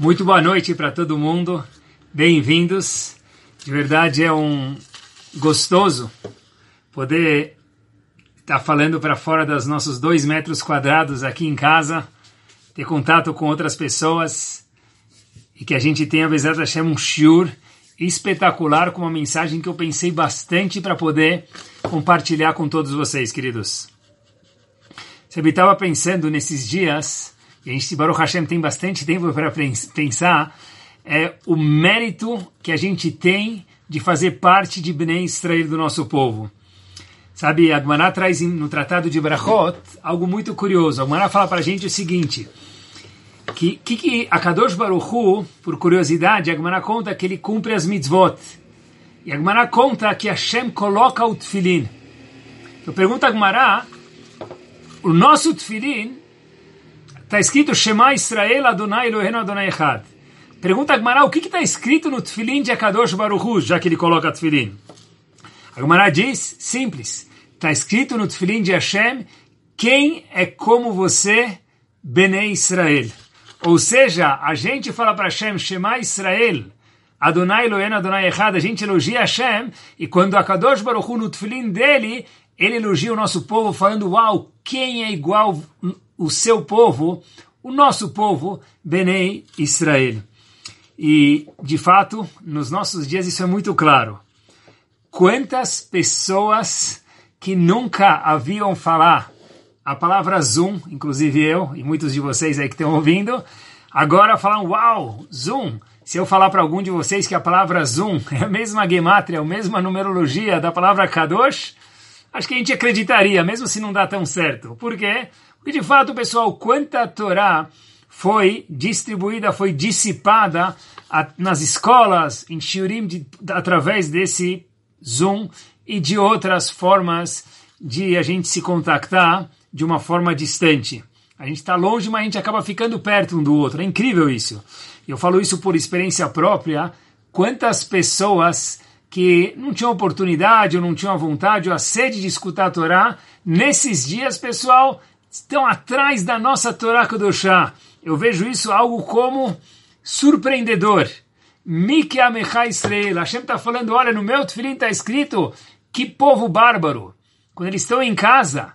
Muito boa noite para todo mundo. Bem-vindos. De verdade é um gostoso poder estar tá falando para fora dos nossos dois metros quadrados aqui em casa, ter contato com outras pessoas e que a gente tenha, Bezerra Hashem, um shiur espetacular com uma mensagem que eu pensei bastante para poder compartilhar com todos vocês, queridos. Você estava pensando nesses dias e a gente, Baruch Hashem, tem bastante tempo para pensar, é o mérito que a gente tem de fazer parte de Bnei Israel do nosso povo. Sabe, a traz no Tratado de Brachot algo muito curioso. A fala para a gente o seguinte, que, que, que a Kadosh Baruch Hu, por curiosidade, a conta que ele cumpre as mitzvot. E a conta que Hashem coloca o tefilin. Eu pergunto a Gemara, o nosso tefilin Está escrito Shema Israel Adonai Eloheinu Adonai Echad. Pergunta a Gemara, o que está escrito no Tfilin de Akadosh Hu, já que ele coloca Tfilin? A Gemara diz, simples, está escrito no Tfilin de Hashem, quem é como você, Bnei Israel. Ou seja, a gente fala para Hashem, Shema Israel, Adonai Eloheinu Adonai Echad, a gente elogia Hashem, e quando Akadosh Hu, no Tfilin dele, ele elogia o nosso povo, falando, uau, quem é igual o seu povo, o nosso povo, Benei Israel. E, de fato, nos nossos dias isso é muito claro. Quantas pessoas que nunca haviam falar a palavra Zoom, inclusive eu e muitos de vocês aí que estão ouvindo, agora falam, uau, Zoom. Se eu falar para algum de vocês que a palavra Zoom é a mesma gemátria, a mesma numerologia da palavra Kadosh, acho que a gente acreditaria, mesmo se não dá tão certo. Por quê? Porque de fato, pessoal, quanta Torá foi distribuída, foi dissipada nas escolas, em Shiurim, de, através desse Zoom e de outras formas de a gente se contactar de uma forma distante. A gente está longe, mas a gente acaba ficando perto um do outro. É incrível isso. Eu falo isso por experiência própria. Quantas pessoas que não tinham oportunidade, ou não tinham a vontade, ou a sede de escutar a Torá, nesses dias, pessoal, estão atrás da nossa Torá Kedoshá. Eu vejo isso algo como surpreendedor. Miki Amecha Israel. Hashem está falando, olha, no meu tefilim está escrito que povo bárbaro. Quando eles estão em casa,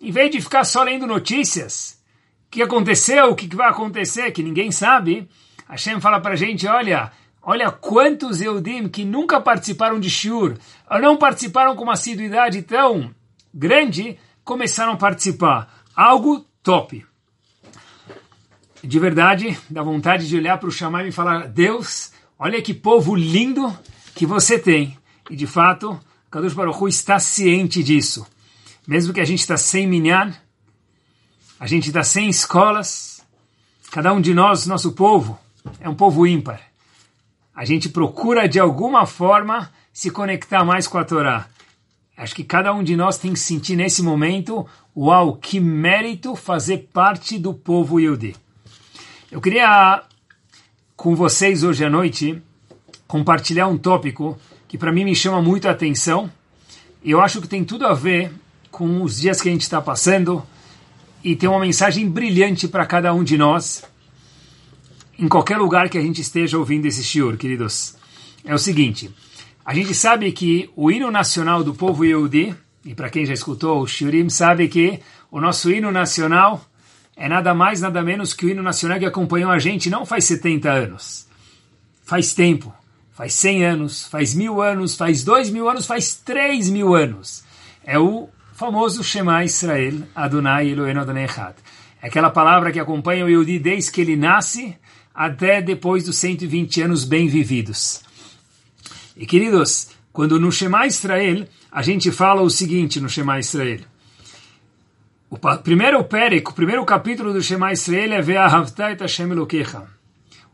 em vez de ficar só lendo notícias, o que aconteceu, o que vai acontecer, que ninguém sabe, Hashem fala para a gente, olha, olha quantos Eudim que nunca participaram de Shur, ou não participaram com uma assiduidade tão grande, começaram a participar algo top. De verdade, dá vontade de olhar para o Shammai e falar: Deus, olha que povo lindo que você tem. E de fato, Kadosh Baruch Hu está ciente disso. Mesmo que a gente está sem minyan, a gente está sem escolas, cada um de nós, nosso povo, é um povo ímpar. A gente procura de alguma forma se conectar mais com a Torá. Acho que cada um de nós tem que sentir nesse momento, uau, que mérito fazer parte do povo Yehudi. Eu queria, com vocês hoje à noite, compartilhar um tópico que para mim me chama muito a atenção. Eu acho que tem tudo a ver com os dias que a gente está passando e tem uma mensagem brilhante para cada um de nós, em qualquer lugar que a gente esteja ouvindo esse shiur, queridos. É o seguinte, a gente sabe que o hino nacional do povo Yehudi, e para quem já escutou o Shurim, sabe que o nosso hino nacional é nada mais, nada menos que o hino nacional que acompanhou a gente não faz 70 anos. Faz tempo. Faz 100 anos, faz mil anos, faz dois mil anos, faz três mil anos. É o famoso Shema Israel, Adonai Eloheinu Adonai Echad. É aquela palavra que acompanha o Yehudi desde que ele nasce até depois dos 120 anos bem vividos. E queridos, quando no Shema Israel, a gente fala o seguinte no Shema Israel. O primeiro pérec, o primeiro capítulo do Shema Israel é Ve'ahavta et Hashem Elokecha.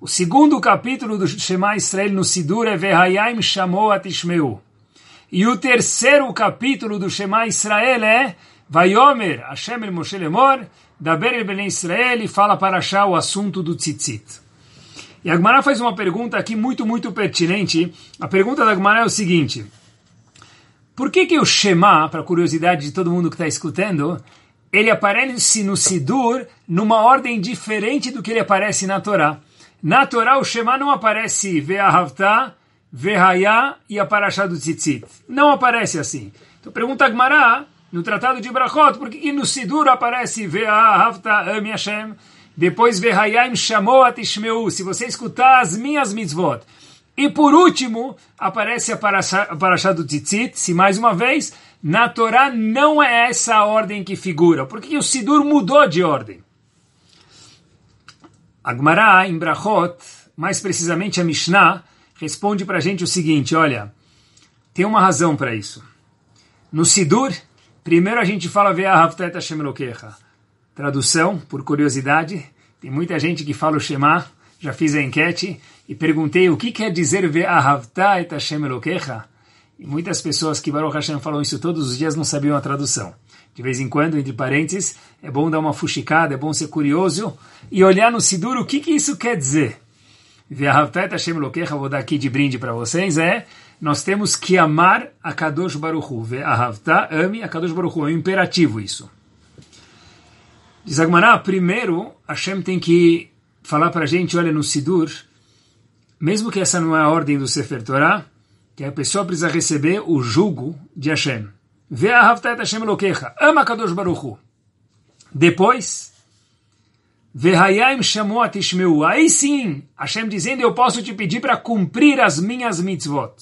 O segundo capítulo do Shema Israel no Sidur é Ve'hayim Shamoat Ishmeu. E o terceiro capítulo do Shema Israel é Vayomer Hashem El Moshe Lemor, Daber El Ben Israel e fala para achar o assunto do tzitzit. E a Gmará faz uma pergunta aqui muito, muito pertinente. A pergunta da Gmará é o seguinte: Por que que o Shema, para curiosidade de todo mundo que está escutando, ele aparece no Sidur numa ordem diferente do que ele aparece na Torá? Na Torá, o Shema não aparece Ve'ahavta, Ve'haya e a Parashá do Tzitzit. Não aparece assim. Então pergunta a Gmará, no Tratado de Brachot, por que no Sidur aparece Ve'ahavta, Ami Hashem, depois Ve'hayim Shamoat Ishmeu, se você escutar as minhas mitzvot. E por último, aparece a a Parashá do Tzitzit, se mais uma vez, na Torá não é essa a ordem que figura. Por que o Sidur mudou de ordem? Agmará, em Brachot, mais precisamente a Mishnah, responde para a gente o seguinte, olha, tem uma razão para isso. No Sidur, primeiro a gente fala Ve'ahavtet Hashem Elokecha. Tradução, por curiosidade, tem muita gente que fala o Shema, já fiz a enquete, e perguntei o que quer dizer Ve'ahavta Hashem Elokecha. E muitas pessoas que Baruch Hashem falam isso todos os dias não sabiam a tradução. De vez em quando, entre parênteses, é bom dar uma fuxicada, é bom ser curioso e olhar no Sidur o que, que isso quer dizer. Ve'ahavtat Hashem Elokecha, vou dar aqui de brinde para vocês, é nós temos que amar a Kadosh Baruch Hu. Ve'ahavta, ame a Kadosh Baruch Hu. É um imperativo isso. Diz Agmará, primeiro, Hashem tem que falar para a gente, olha, no Sidur, mesmo que essa não é a ordem do Sefer Torah, que a pessoa precisa receber o jugo de Hashem. Ve'ahavtat Hashem Elokecha. Ama Kadosh Baruch. Depois, Ve'hayim Shamuat Ishmeu. Aí sim, Hashem dizendo, eu posso te pedir para cumprir as minhas mitzvot.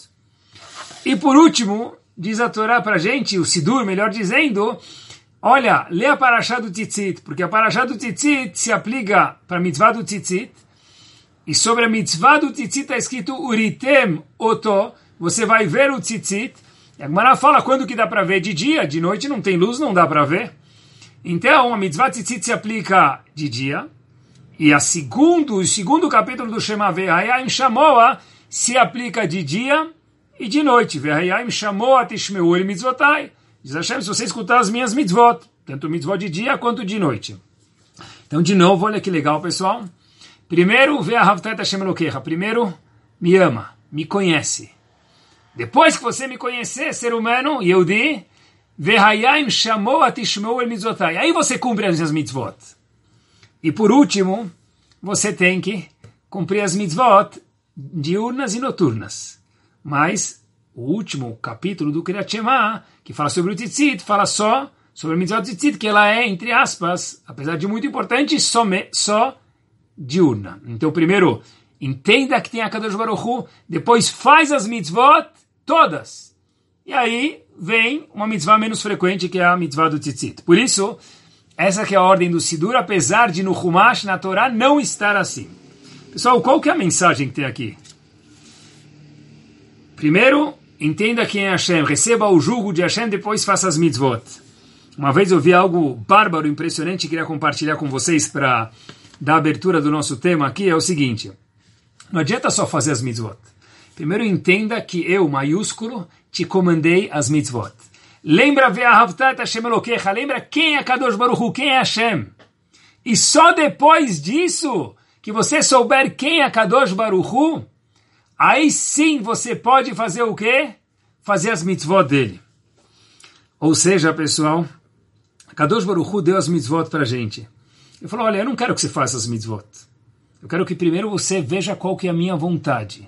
E por último, diz a Torá para a gente, o Sidur, melhor dizendo, olha, lê a Parashá do Tzitzit, porque a Parashá do Tzitzit se aplica para a mitzvah do Tzitzit, e sobre a mitzvah do Tzitzit está escrito Uritem Oto, você vai ver o tzitzit. E a Gemara fala quando que dá para ver de dia, de noite não tem luz, não dá para ver. Então, a mitzvah tzitzit se aplica de dia. E a segundo, o segundo capítulo do Shema Ve'ayim Shamoa se aplica de dia e de noite. Ve'ayim Shamoa Tishmeu El Mitzvotai. Diz Hashem, se você escutar as minhas mitzvot, tanto mitzvot de dia quanto de noite. Então, de novo, olha que legal, pessoal. Primeiro, Ve'ahavtat Hashem Elokecha. Primeiro, me ama, me conhece. Depois que você me conhecer, ser humano, Yehudi, Vehayim chamou a Tishmeu el mitzvotai. Aí você cumpre as minhas mitzvot. E por último, você tem que cumprir as mitzvot diurnas e noturnas. Mas o último capítulo do Kriyat Shema, que fala sobre o Tzitzit, fala só sobre a mitzvot Tzitzit, que ela é, entre aspas, apesar de muito importante, só, me, só diurna. Então, primeiro, entenda que tem a Kadosh Baruch Hu, depois faz as mitzvot todas. E aí vem uma mitzvah menos frequente, que é a mitzvah do tzitzit. Por isso, essa que é a ordem do Sidur, apesar de no Humash, na Torá, não estar assim. Pessoal, qual que é a mensagem que tem aqui? Primeiro, entenda quem é Hashem, receba o jugo de Hashem, depois faça as mitzvot. Uma vez eu vi algo bárbaro, impressionante, queria compartilhar com vocês para dar abertura do nosso tema aqui, é o seguinte. Não adianta só fazer as mitzvot. Primeiro entenda que eu, maiúsculo, te comandei as mitzvot. Lembra Ve'ahavtat Hashem Elokecha. Lembra quem é Kadosh Baruch Hu, quem é Hashem. E só depois disso, que você souber quem é Kadosh Baruch Hu, aí sim você pode fazer o quê? Fazer as mitzvot dele. Ou seja, pessoal, Kadosh Baruch Hu deu as mitzvot para a gente. Ele falou, olha, eu não quero que você faça as mitzvot. Eu quero que primeiro você veja qual que é a minha vontade.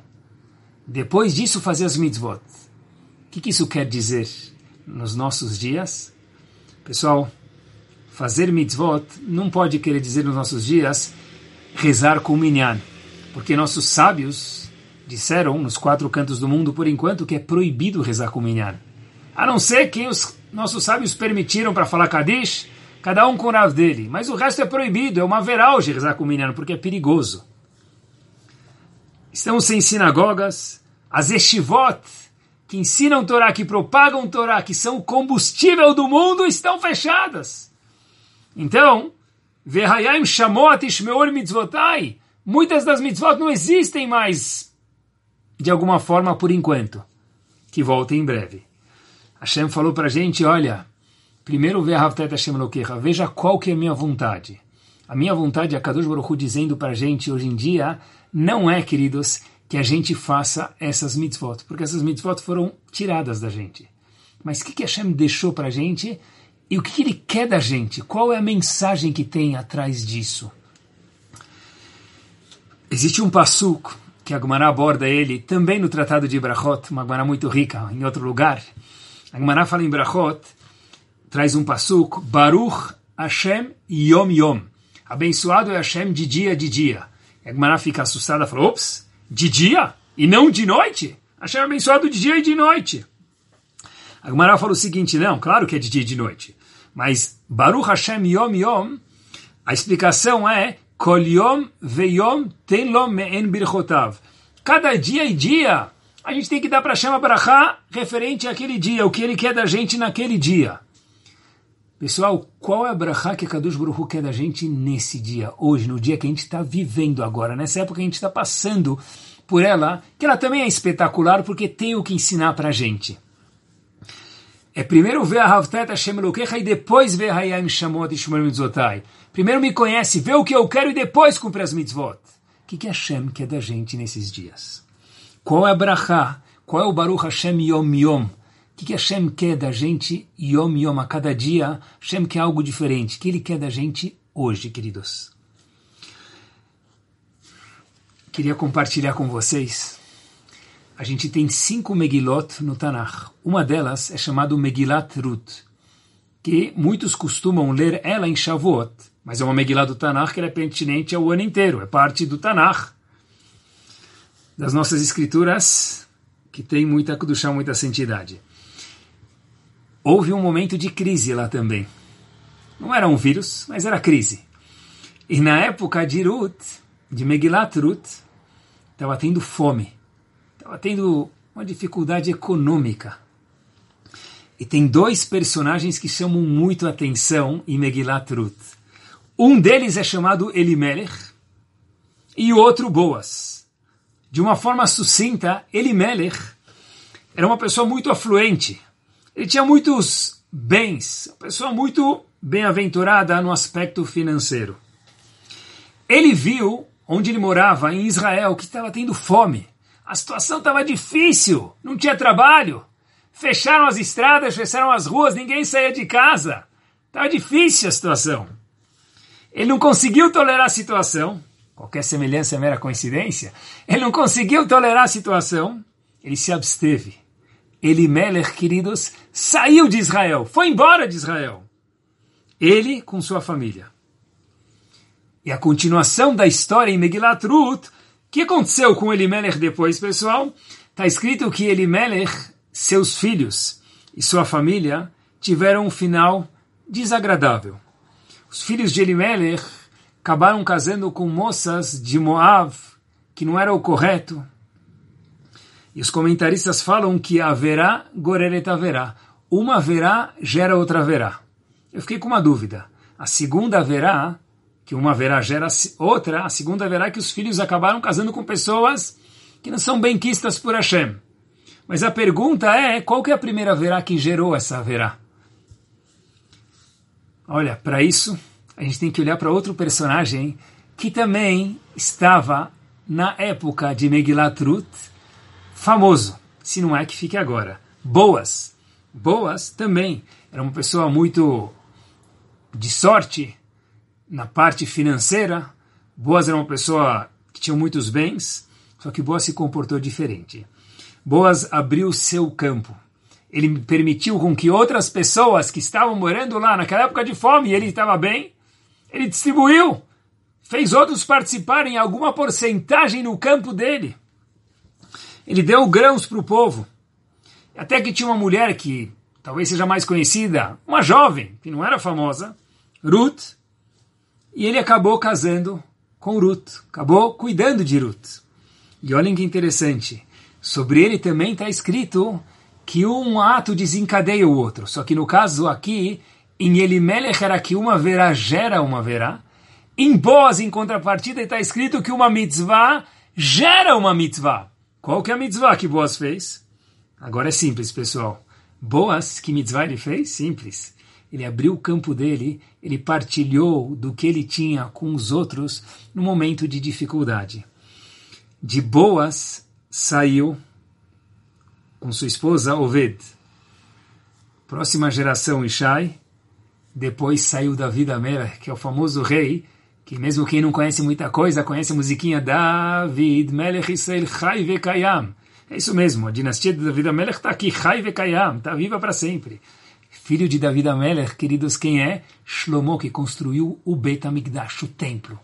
Depois disso, fazer as mitzvot. O que, que isso quer dizer nos nossos dias? Pessoal, fazer mitzvot não pode querer dizer nos nossos dias rezar com minyan. Porque nossos sábios disseram nos quatro cantos do mundo, por enquanto, que é proibido rezar com minyan. A não ser quem os nossos sábios permitiram para falar Kadish, cada um com o Rav dele. Mas o resto é proibido, é uma veralge rezar com minyan, porque é perigoso. Estamos sem sinagogas, as estivot, que ensinam Torá, que propagam Torá, que são o combustível do mundo, estão fechadas. Então, Vehayim Shamot Ishmeor Mitzvotai, muitas das mitzvot não existem mais, de alguma forma, por enquanto. Que voltem em breve. Hashem falou para a gente, olha, primeiro Vehavtet Hashem Lokecha, veja qual que é a minha vontade. A minha vontade, a Kadosh Baruch Hu dizendo para a gente hoje em dia, não é, queridos, que a gente faça essas mitzvot, porque essas mitzvot foram tiradas da gente. Mas o que, que Hashem deixou para a gente e o que, que ele quer da gente? Qual é a mensagem que tem atrás disso? Existe um passuco que a Gemara aborda ele também no Tratado de Brachot, uma Gemara muito rica, em outro lugar. A Gemara fala em Brachot, traz um passuco, Baruch Hashem Yom Yom. Abençoado é Hashem de dia de dia. A Gemara fica assustada e fala, ops, de dia e não de noite? Hashem é abençoado de dia e de noite. A Gemara fala o seguinte, não, claro que é de dia e de noite. Mas Baruch Hashem Yom Yom, a explicação é Kol Yom Veyom Ten Lo Me'en Birchotav. Cada dia e dia, a gente tem que dar para Hashem Abrahá referente àquele dia, o que ele quer da gente naquele dia. Pessoal, qual é a brachá que a Kadosh Baruch quer da gente nesse dia, hoje, no dia que a gente está vivendo agora, nessa época que a gente está passando por ela, que ela também é espetacular porque tem o que ensinar para a gente. É primeiro ver a Havtet Hashem Elokecha e depois ver Hayam Shamot e Shmor Mitzvotai. Primeiro me conhece, vê o que eu quero e depois cumpre as mitzvot. O que, que Hashem quer da gente nesses dias? Qual é a brachá? Qual é o Baruch Hashem Yom Yom? O que, que Hashem quer da gente Yom Yom? A cada dia, Hashem quer algo diferente. O que Ele quer da gente hoje, queridos? Queria compartilhar com vocês a gente tem cinco Megilot no Tanakh. Uma delas é chamada Megilat Ruth, que muitos costumam ler ela em Shavuot, mas é uma Megillah do Tanakh que é pertinente ao ano inteiro, é parte do Tanakh, das nossas escrituras, que tem muita Kudushá, muita santidade. Houve um momento de crise lá também. Não era um vírus, mas era crise. E na época de Ruth, de Megilat Ruth, estava tendo fome estava tendo uma dificuldade econômica. E tem dois personagens que chamam muito atenção em Megilat Ruth. Um deles é chamado Elimelech e o outro Boas. De uma forma sucinta, Elimelech era uma pessoa muito afluente. Ele tinha muitos bens, uma pessoa muito bem-aventurada no aspecto financeiro. Ele viu onde ele morava, em Israel, que estava tendo fome. A situação estava difícil, não tinha trabalho. Fecharam as estradas, fecharam as ruas, ninguém saía de casa. Estava difícil a situação. Ele não conseguiu tolerar a situação. Qualquer semelhança é mera coincidência. Ele não conseguiu tolerar a situação. Ele se absteve. Ele, Meller, queridos, saiu de Israel, foi embora de Israel. Ele com sua família. E a continuação da história em Megilat Ruth que aconteceu com Elimelech depois, pessoal? Está escrito que Elimelech, seus filhos e sua família tiveram um final desagradável. Os filhos de Elimelech acabaram casando com moças de Moab, que não era o correto. E os comentaristas falam que haverá goreret haverá. Uma haverá gera outra haverá. Eu fiquei com uma dúvida. A segunda haverá que uma verá gera outra, a segunda verá que os filhos acabaram casando com pessoas que não são benquistas por Hashem. Mas a pergunta é, qual que é a primeira verá que gerou essa verá? Olha, para isso, a gente tem que olhar para outro personagem que também estava na época de Megilat Ruth, famoso, se não é que fique agora. Boas. Boas também era uma pessoa muito de sorte, na parte financeira, Boas era uma pessoa que tinha muitos bens, só que Boas se comportou diferente. Boas abriu seu campo. Ele permitiu com que outras pessoas que estavam morando lá naquela época de fome, e ele estava bem, ele distribuiu, fez outros participarem em alguma porcentagem no campo dele. Ele deu grãos para o povo. Até que tinha uma mulher que talvez seja mais conhecida, uma jovem, que não era famosa, Ruth, e ele acabou casando com Ruth, acabou cuidando de Ruth. E olhem que interessante, sobre ele também está escrito que um ato desencadeia o outro. Só que no caso aqui, em Elimelech era que uma verá gera uma verá. Em Boaz, em contrapartida, está escrito que uma mitzvah gera uma mitzvah. Qual que é a mitzvah que Boaz fez? Agora é simples, pessoal. Boaz, que mitzvah ele fez? Simples ele abriu o campo dele, ele partilhou do que ele tinha com os outros no momento de dificuldade. De Boas saiu com sua esposa Oved. Próxima geração Ishai, depois saiu Davi da Mera, que é o famoso rei que mesmo quem não conhece muita coisa, conhece a musiquinha David Melech Israel Chai Vekayam. É isso mesmo, a dinastia de David Melech está aqui, Chai Vekayam, está viva para sempre. Filho de David Melech, queridos, quem é? Shlomo, que construiu o Bet HaMikdash, o templo.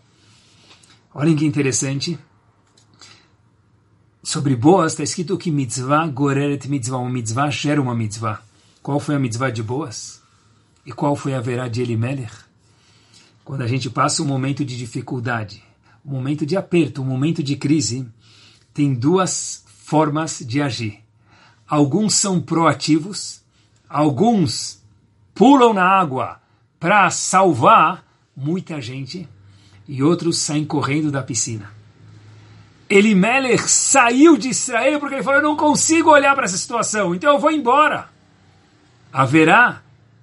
Olhem que interessante. Sobre Boas está escrito que mitzvah goreret mitzvah, uma mitzvah gera uma mitzvah. Qual foi a mitzvah de Boas? E qual foi a verá de Elimelech? Quando a gente passa um momento de dificuldade, um momento de aperto, um momento de crise, tem duas formas de agir. Alguns são proativos, alguns pulam na água para salvar muita gente, e outros saem correndo da piscina. Elimelech saiu de Israel porque ele falou: Eu não consigo olhar para essa situação, então eu vou embora. Haverá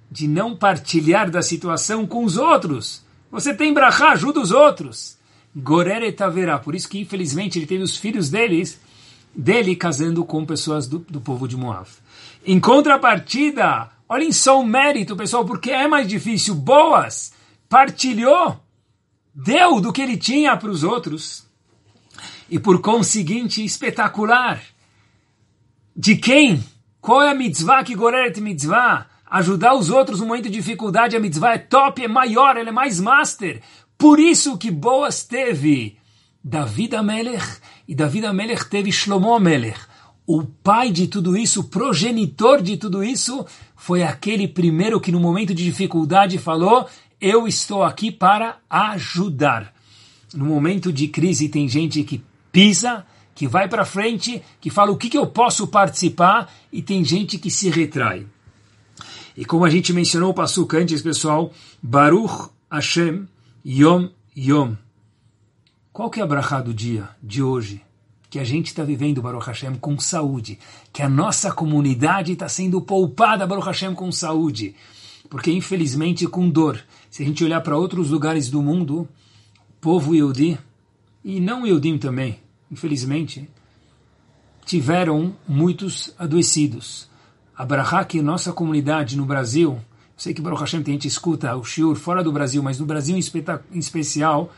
de não partilhar da situação com os outros. Você tem brachá, ajuda os outros. Goreret haverá. Por isso que, infelizmente, ele teve os filhos deles, dele casando com pessoas do, do povo de Moab. Em contrapartida, olhem só o mérito, pessoal, porque é mais difícil. Boas partilhou, deu do que ele tinha para os outros. E por conseguinte, espetacular. De quem? Qual é a mitzvah que Goreret mitzvah? Ajudar os outros no momento de dificuldade, a mitzvah é top, é maior, ela é mais master. Por isso que Boas teve David Amelech e David Amelech teve Shlomo Amelech. O pai de tudo isso, o progenitor de tudo isso, foi aquele primeiro que no momento de dificuldade falou: Eu estou aqui para ajudar. No momento de crise tem gente que pisa, que vai para frente, que fala o que, que eu posso participar, e tem gente que se retrai. E como a gente mencionou o Passuk antes, pessoal, Baruch Hashem Yom Yom. Qual que é a brachá do dia, de hoje? Que a gente está vivendo, Baruch Hashem, com saúde. Que a nossa comunidade está sendo poupada, Baruch Hashem, com saúde. Porque, infelizmente, com dor. Se a gente olhar para outros lugares do mundo, povo Yehudi, e não Yehudim também, infelizmente, tiveram muitos adoecidos a Brahá que nossa comunidade no Brasil, sei que Baruch Hashem tem gente escuta o shiur fora do Brasil, mas no Brasil em, especial,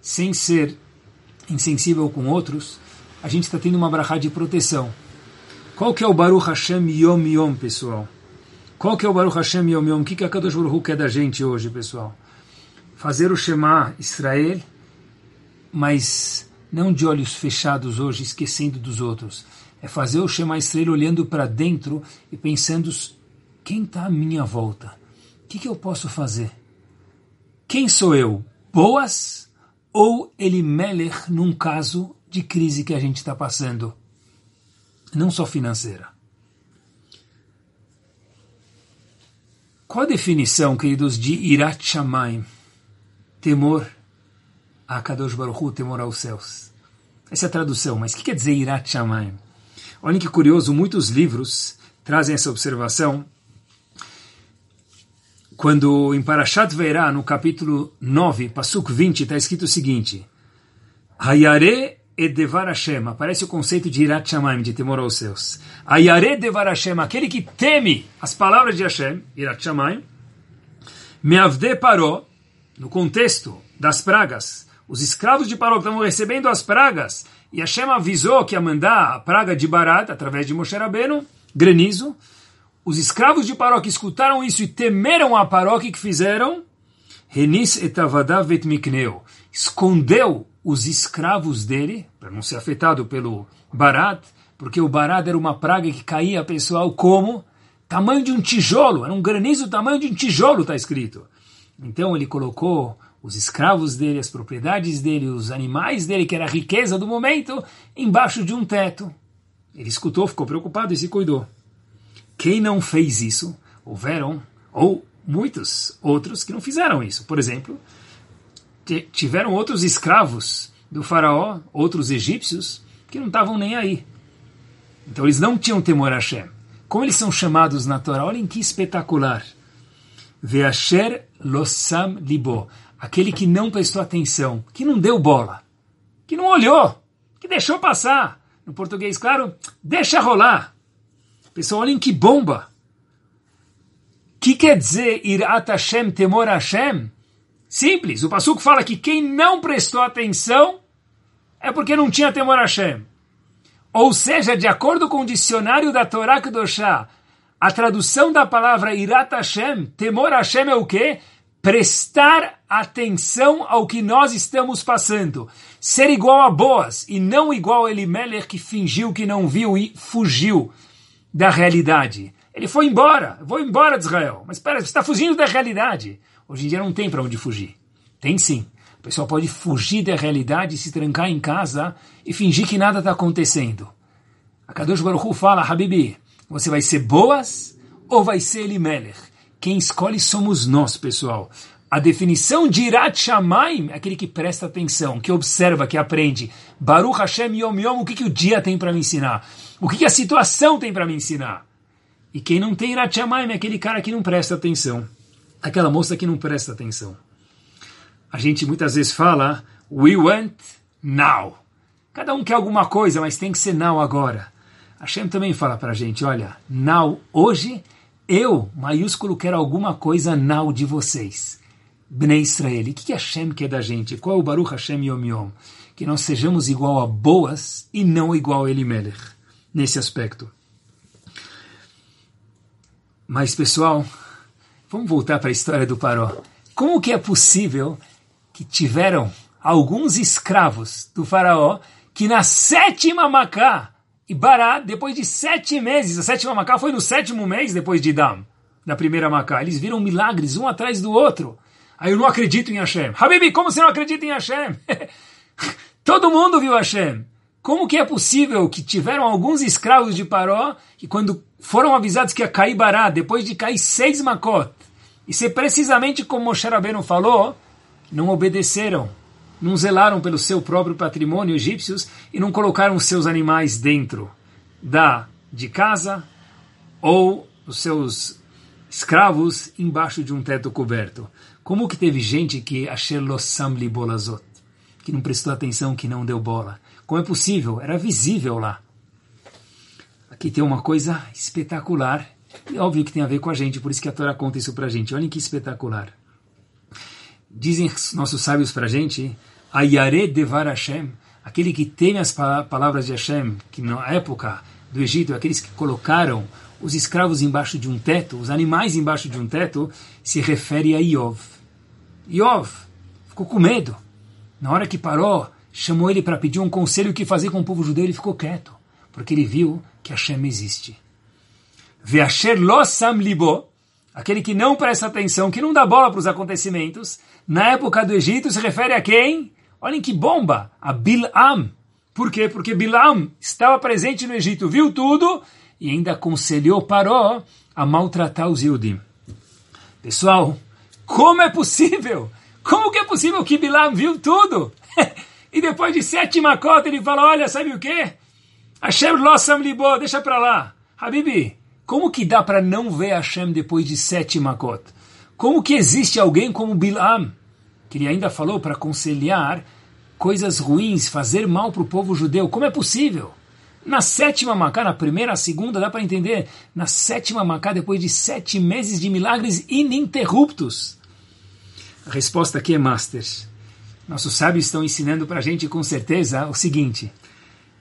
sem ser insensível com outros, a gente está tendo uma Brahá de proteção. Qual que é o Baruch Hashem Yom Yom, pessoal? Qual que é o Baruch Hashem Yom Yom? O que, que a Kadosh Baruch quer da gente hoje, pessoal? Fazer o Shema Israel, mas não de olhos fechados hoje, esquecendo dos outros é fazer o Shema Israel olhando para dentro e pensando quem está à minha volta? O que, que eu posso fazer? Quem sou eu? Boas ou Elimelech num caso de crise que a gente está passando? Não só financeira. Qual a definição, queridos, de Irat Shamayim? Temor a Kadosh Baruch Hu, temor aos céus. Essa é a tradução, mas o que quer dizer Irat Shamayim? Olhem que curioso, muitos livros trazem essa observação. Quando em Parashat Veirá, no capítulo 9, Pasuk 20, está escrito o seguinte: Hayare e Devar Hashem, aparece o conceito de Irat Shamayim, de temor aos céus. Hayare Devar Hashem, aquele que teme as palavras de Hashem, Irat Shamayim, Meavde Paró, no contexto das pragas, os escravos de Paró que estavam recebendo as pragas, e Hashem avisou que ia mandar a praga de Barat, através de Moshe Rabbeinu, granizo. Os escravos de Paró que escutaram isso e temeram a Paró, que fizeram? Renis etavadav et mikneu. Escondeu os escravos dele, para não ser afetado pelo Barat, porque o Barat era uma praga que caía pessoal como tamanho de um tijolo, era um granizo tamanho de um tijolo, está escrito. Então ele colocou os escravos dele, as propriedades dele, os animais dele, que era a riqueza do momento, embaixo de um teto. Ele escutou, ficou preocupado e se cuidou. Quem não fez isso, houveram, ou muitos outros que não fizeram isso. Por exemplo, tiveram outros escravos do faraó, outros egípcios, que não estavam nem aí. Então eles não tinham temor a Hashem. Como eles são chamados na Torá, olhem que espetacular. Veasher losam libo aquele que não prestou atenção, que não deu bola, que não olhou, que deixou passar. No português, claro, deixa rolar. Pessoal, olhem que bomba. Que quer dizer Irat Hashem, temor Hashem? Simples. O Passuco fala que quem não prestou atenção é porque não tinha temor Hashem. Ou seja, de acordo com o dicionário da Torá Kedoshá, a tradução da palavra Irat Hashem, temor Hashem é o quê? Prestar atenção ao que nós estamos passando. Ser igual a Boas e não igual a Elimelech que fingiu que não viu e fugiu da realidade. Ele foi embora, vou embora de Israel. Mas espera, você está fugindo da realidade. Hoje em dia não tem para onde fugir. Tem sim. O pessoal pode fugir da realidade, se trancar em casa e fingir que nada está acontecendo. A Kadosh Baruch Hu fala, Habibi, você vai ser Boas ou vai ser Elimelech? Quem escolhe somos nós, pessoal. A definição de Irat Shamayim é aquele que presta atenção, que observa, que aprende. Baruch Hashem Yom Yom, o que, que o dia tem para me ensinar? O que, que a situação tem para me ensinar? E quem não tem Irat Shamayim é aquele cara que não presta atenção. Aquela moça que não presta atenção. A gente muitas vezes fala, we want now. Cada um quer alguma coisa, mas tem que ser now agora. Hashem também fala para a gente, olha, now, hoje, eu, maiúsculo, quero alguma coisa now de vocês. Bnei Israel. O que Hashem quer da gente? Qual é o Baruch Hashem Yom Yom? Que nós sejamos igual a Boas e não igual a Elimelech, nesse aspecto. Mas, pessoal, vamos voltar para a história do Paró. Como que é possível que tiveram alguns escravos do faraó que na sétima Macá, e Bará, depois de sete meses, a sétima Macá foi no sétimo mês depois de Dam, da primeira Macá, eles viram milagres um atrás do outro. Aí eu não acredito em Hashem. Habibi, como você não acredita em Hashem? Todo mundo viu Hashem. Como que é possível que tiveram alguns escravos de Paró que quando foram avisados que ia cair Bará, depois de cair seis Makot, e ser precisamente como Moshe Rabbeinu falou, não obedeceram, não zelaram pelo seu próprio patrimônio egípcios e não colocaram seus animais dentro da de casa ou os seus escravos embaixo de um teto coberto. Como que teve gente que Asherlossam bolazot, que não prestou atenção, que não deu bola? Como é possível? Era visível lá. Aqui tem uma coisa espetacular, e óbvio que tem a ver com a gente, por isso que a Torá conta isso pra gente. Olhem que espetacular. Dizem nossos sábios para a gente, Ayare Devar Hashem, aquele que teme as palavras de Hashem, que na época do Egito, aqueles que colocaram os escravos embaixo de um teto, os animais embaixo de um teto, se refere a Iov. Iov ficou com medo. Na hora que parou, chamou ele para pedir um conselho o que fazer com o povo judeu, ele ficou quieto, porque ele viu que Hashem existe. Ve'asher lo sam libo, aquele que não presta atenção, que não dá bola para os acontecimentos, na época do Egito se refere a quem? Olhem que bomba! A Bilam. Por quê? Porque Bilam estava presente no Egito, viu tudo e ainda aconselhou Paró a maltratar os Yudim. Pessoal, como é possível? Como que é possível que Bilam viu tudo? e depois de sete macotas ele fala, olha, sabe o quê? Hashem lossam libo, deixa para lá. Habibi, como que dá para não ver Hashem depois de sete makot? Como que existe alguém como Bilam, que ele ainda falou para conciliar coisas ruins, fazer mal para o povo judeu? Como é possível? Na sétima Macá, na primeira, a segunda, dá para entender. Na sétima Macá, depois de sete meses de milagres ininterruptos. A resposta aqui é Masters. Nossos sábios estão ensinando para a gente com certeza o seguinte: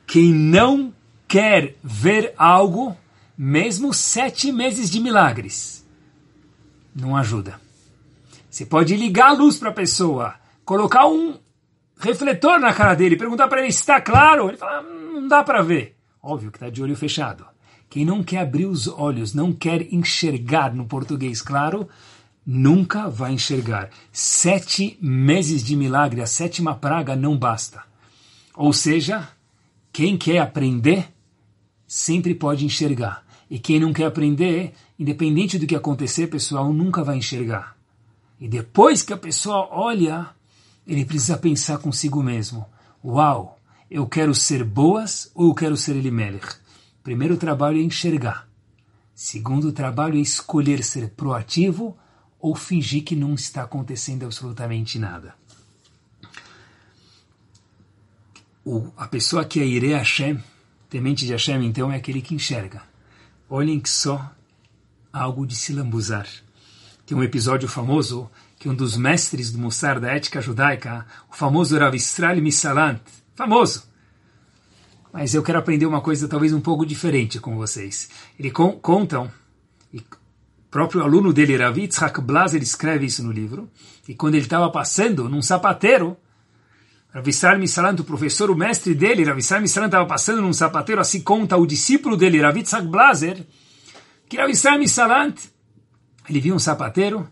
quem não quer ver algo, mesmo sete meses de milagres, não ajuda. Você pode ligar a luz para a pessoa, colocar um refletor na cara dele, perguntar para ele se está claro. Ele fala, hum, não dá para ver. Óbvio que está de olho fechado. Quem não quer abrir os olhos, não quer enxergar no português claro, nunca vai enxergar. Sete meses de milagre, a sétima praga não basta. Ou seja, quem quer aprender, sempre pode enxergar. E quem não quer aprender, independente do que acontecer, pessoal, nunca vai enxergar. E depois que a pessoa olha, ele precisa pensar consigo mesmo: Uau, eu quero ser boas ou eu quero ser Elimelech? Primeiro trabalho é enxergar. Segundo trabalho é escolher ser proativo ou fingir que não está acontecendo absolutamente nada. O, a pessoa que é Ire Hashem, temente de Hashem, então, é aquele que enxerga. Olhem que só algo de se lambuzar. Tem um episódio famoso que um dos mestres do Mussar da ética judaica, o famoso Rav Israel Misalant, famoso, mas eu quero aprender uma coisa talvez um pouco diferente com vocês. Ele con contam, e próprio aluno dele, Rav Yitzhak Blaser, escreve isso no livro, e quando ele estava passando num sapateiro, Rav Israel Misalant, o professor, o mestre dele, Rav Israel Misalant estava passando num sapateiro, assim conta o discípulo dele, Rav Yitzhak Blaser, que Rav Israel Misalant, ele viu um sapateiro,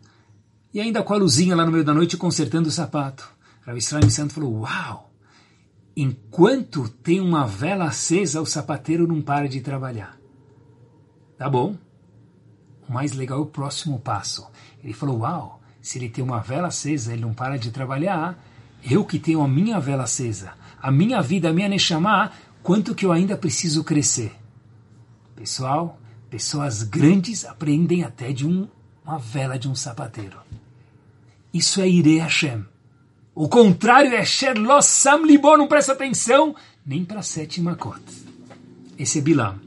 e ainda com a luzinha lá no meio da noite consertando o sapato. Rav Israel Misalant falou, uau! Enquanto tem uma vela acesa, o sapateiro não para de trabalhar. Tá bom? O mais legal é o próximo passo. Ele falou: Uau, se ele tem uma vela acesa, ele não para de trabalhar. Eu que tenho a minha vela acesa, a minha vida, a minha Neshama, quanto que eu ainda preciso crescer? Pessoal, pessoas grandes aprendem até de um, uma vela de um sapateiro. Isso é Ire Hashem. O contrário é Sherlos Sam Libo, não presta atenção nem para a sétima cota. Esse é Bilam.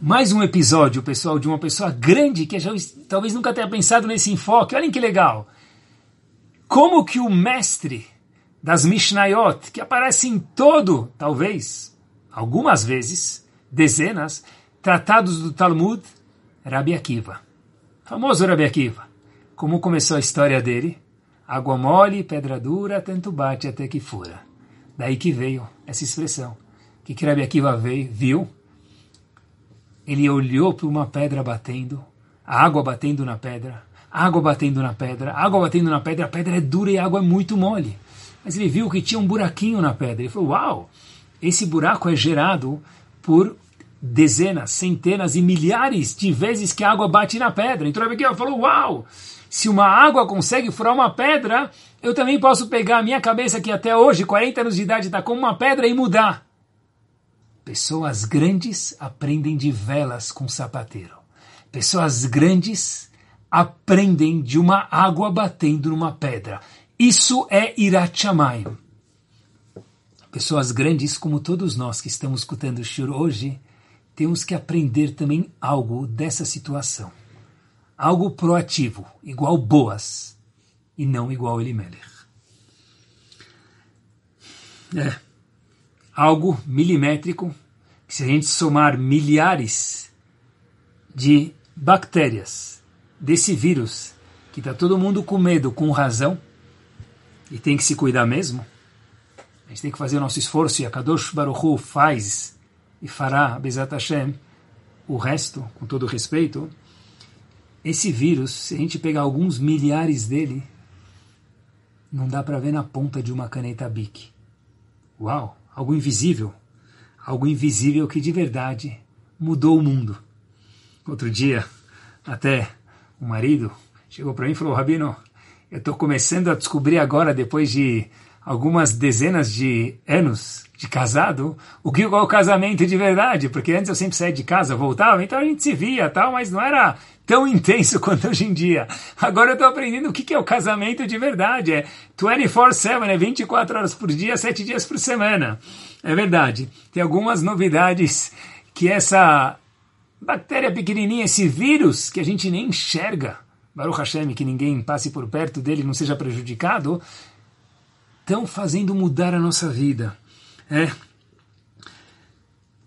Mais um episódio, pessoal, de uma pessoa grande que já, talvez nunca tenha pensado nesse enfoque. Olhem que legal. Como que o mestre das Mishnayot, que aparece em todo, talvez, algumas vezes, dezenas, tratados do Talmud, Rabi Akiva. Famoso Rabi Akiva. Como começou a história dele? Água mole, pedra dura, tanto bate até que fura. Daí que veio essa expressão. Que que Rabi Akiva veio, viu? Ele olhou para uma pedra batendo, a água batendo na pedra, água batendo na pedra, água batendo na pedra, a pedra é dura e a água é muito mole. Mas ele viu que tinha um buraquinho na pedra. Ele falou: Uau, esse buraco é gerado por dezenas, centenas e milhares de vezes que a água bate na pedra. Então Akiva falou: Uau! Se uma água consegue furar uma pedra, eu também posso pegar a minha cabeça que até hoje, 40 anos de idade, está como uma pedra e mudar. Pessoas grandes aprendem de velas com sapateiro. Pessoas grandes aprendem de uma água batendo numa pedra. Isso é Irat Shamayim. Pessoas grandes, como todos nós que estamos escutando o Shur hoje, temos que aprender também algo dessa situação algo proativo, igual Boas, e não igual Elimelech. É algo milimétrico, que se a gente somar milhares de bactérias desse vírus, que está todo mundo com medo, com razão, e tem que se cuidar mesmo, a gente tem que fazer o nosso esforço, e a Kadosh Baruch Hu faz e fará, Bezat Hashem, o resto, com todo respeito, esse vírus, se a gente pegar alguns milhares dele, não dá para ver na ponta de uma caneta Bic. Uau, algo invisível. Algo invisível que de verdade mudou o mundo. Outro dia, até o marido chegou para mim e falou: Rabino, eu estou começando a descobrir agora, depois de algumas dezenas de anos de casado, o que é o casamento de verdade, porque antes eu sempre saía de casa, voltava, então a gente se via, tal, mas não era tão intenso quanto hoje em dia. Agora eu estou aprendendo o que é o casamento de verdade. É 24-7, é 24 horas por dia, 7 dias por semana. É verdade. Tem algumas novidades que essa bactéria pequenininha, esse vírus que a gente nem enxerga, Baruch Hashem, que ninguém passe por perto dele, não seja prejudicado, estão fazendo mudar a nossa vida. É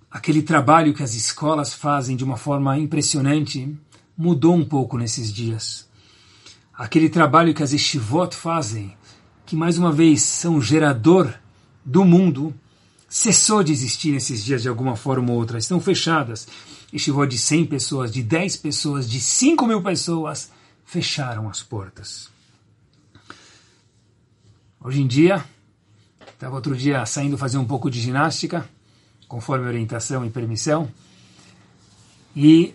aquele trabalho que as escolas fazem de uma forma impressionante mudou um pouco nesses dias. Aquele trabalho que as estivot fazem, que mais uma vez são gerador do mundo, cessou de existir nesses dias de alguma forma ou outra. Estão fechadas. Estivot de 100 pessoas, de 10 pessoas, de 5 mil pessoas fecharam as portas. Hoje em dia, estava outro dia saindo fazer um pouco de ginástica, conforme orientação e permissão, e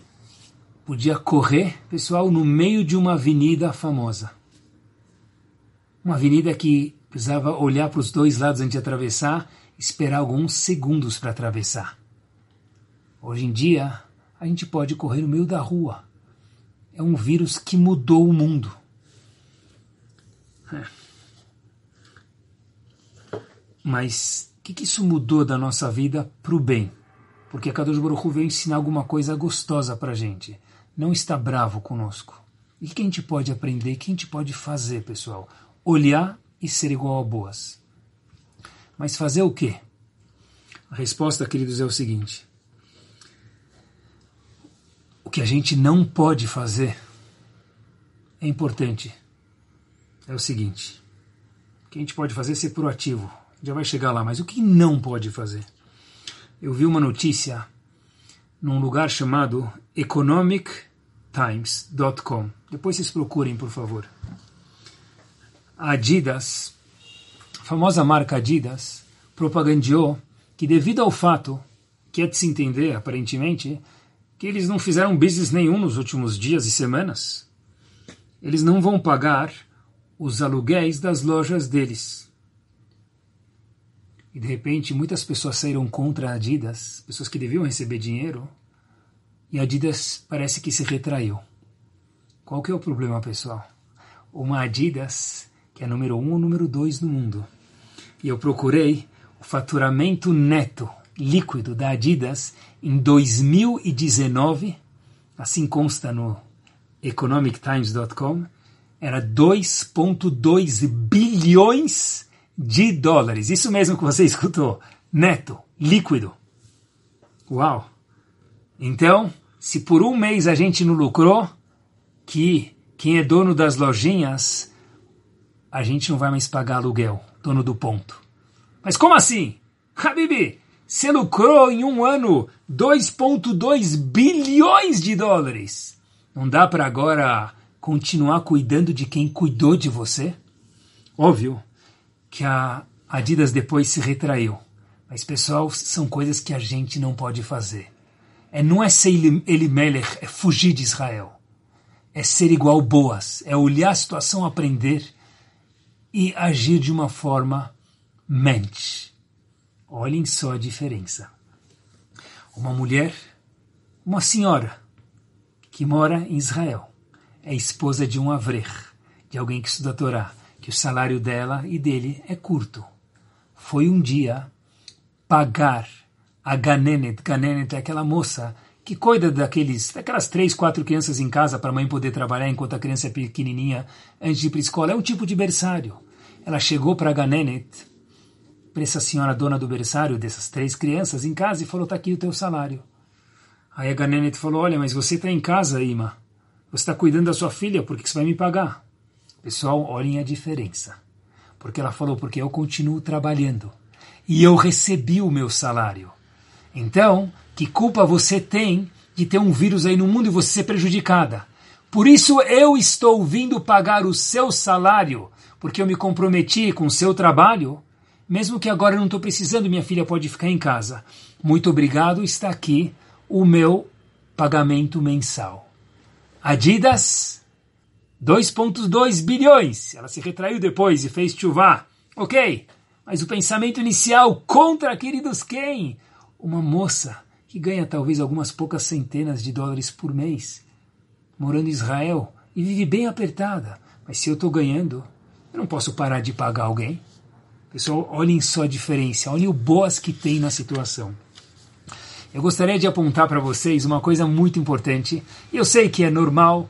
podia correr, pessoal, no meio de uma avenida famosa. Uma avenida que precisava olhar para os dois lados antes de atravessar, esperar alguns segundos para atravessar. Hoje em dia, a gente pode correr no meio da rua. É um vírus que mudou o mundo. É. Mas o que, que isso mudou da nossa vida para o bem? Porque a Kadosh Baruch Hu veio ensinar alguma coisa gostosa para a gente não está bravo conosco. E o que a gente pode aprender? O que a gente pode fazer, pessoal? Olhar e ser igual a boas. Mas fazer o quê? A resposta, queridos, é o seguinte: o que a gente não pode fazer é importante. É o seguinte: o que a gente pode fazer é ser proativo. Já vai chegar lá, mas o que não pode fazer? Eu vi uma notícia num lugar chamado economictimes.com. Depois vocês procurem, por favor. A Adidas, a famosa marca Adidas, propagandeou que devido ao fato, que é de se entender aparentemente, que eles não fizeram business nenhum nos últimos dias e semanas, eles não vão pagar os aluguéis das lojas deles. E de repente muitas pessoas saíram contra a Adidas, pessoas que deviam receber dinheiro, e a Adidas parece que se retraiu. Qual que é o problema, pessoal? Uma Adidas que é número um ou número dois no mundo. E eu procurei o faturamento neto líquido da Adidas em 2019, assim consta no economictimes.com, era 2,2 bilhões de dólares. Isso mesmo que você escutou. Neto, líquido. Uau! Então, se por um mês a gente não lucrou, que quem é dono das lojinhas, a gente não vai mais pagar aluguel, dono do ponto. Mas como assim? Habibi, você lucrou em um ano 2,2 bilhões de dólares. Não dá para agora continuar cuidando de quem cuidou de você? Óbvio que a Adidas depois se retraiu. Mas, pessoal, são coisas que a gente não pode fazer. É, não é ser Elimelech, é fugir de Israel. É ser igual Boas, é olhar a situação, aprender e agir de uma forma mente. Olhem só a diferença. Uma mulher, uma senhora, que mora em Israel, é esposa de um avrer, de alguém que estuda a Torá, que o salário dela e dele é curto. Foi um dia pagar a Ganenet, Ganenet é aquela moça que cuida daqueles, daquelas três, quatro crianças em casa para a mãe poder trabalhar enquanto a criança é pequenininha antes de ir para a escola. É um tipo de berçário. Ela chegou para a Ganenet para essa senhora dona do berçário dessas três crianças em casa e falou: está aqui o teu salário. Aí a Ganenet falou: olha, mas você está em casa, Ima. Você está cuidando da sua filha, por que você vai me pagar? Pessoal, olhem a diferença. Porque ela falou: porque eu continuo trabalhando e eu recebi o meu salário. Então, que culpa você tem de ter um vírus aí no mundo e você ser prejudicada? Por isso eu estou vindo pagar o seu salário, porque eu me comprometi com o seu trabalho mesmo que agora eu não estou precisando, minha filha pode ficar em casa. Muito obrigado, está aqui o meu pagamento mensal. Adidas, 2,2 bilhões. Ela se retraiu depois e fez chuvá. Ok, mas o pensamento inicial contra, queridos, quem? Uma moça que ganha talvez algumas poucas centenas de dólares por mês, morando em Israel e vive bem apertada. Mas se eu estou ganhando, eu não posso parar de pagar alguém. Pessoal, olhem só a diferença, olhem o boas que tem na situação. Eu gostaria de apontar para vocês uma coisa muito importante. Eu sei que é normal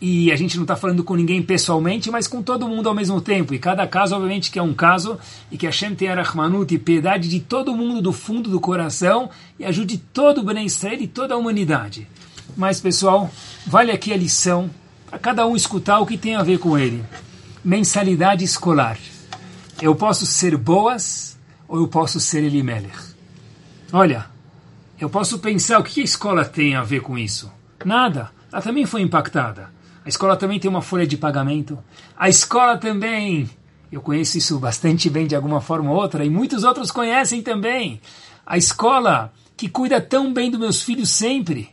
e a gente não está falando com ninguém pessoalmente, mas com todo mundo ao mesmo tempo. E cada caso, obviamente, que é um caso e que Hashem tenha Rahmanut e piedade de todo mundo do fundo do coração e ajude todo o Bnei Israel e toda a humanidade. Mas, pessoal, vale aqui a lição para cada um escutar o que tem a ver com ele. Mensalidade escolar. Eu posso ser boas ou eu posso ser Elimelech? Olha, eu posso pensar o que a escola tem a ver com isso? Nada. Ela também foi impactada. A escola também tem uma folha de pagamento. A escola também, eu conheço isso bastante bem de alguma forma ou outra, e muitos outros conhecem também. A escola que cuida tão bem dos meus filhos sempre.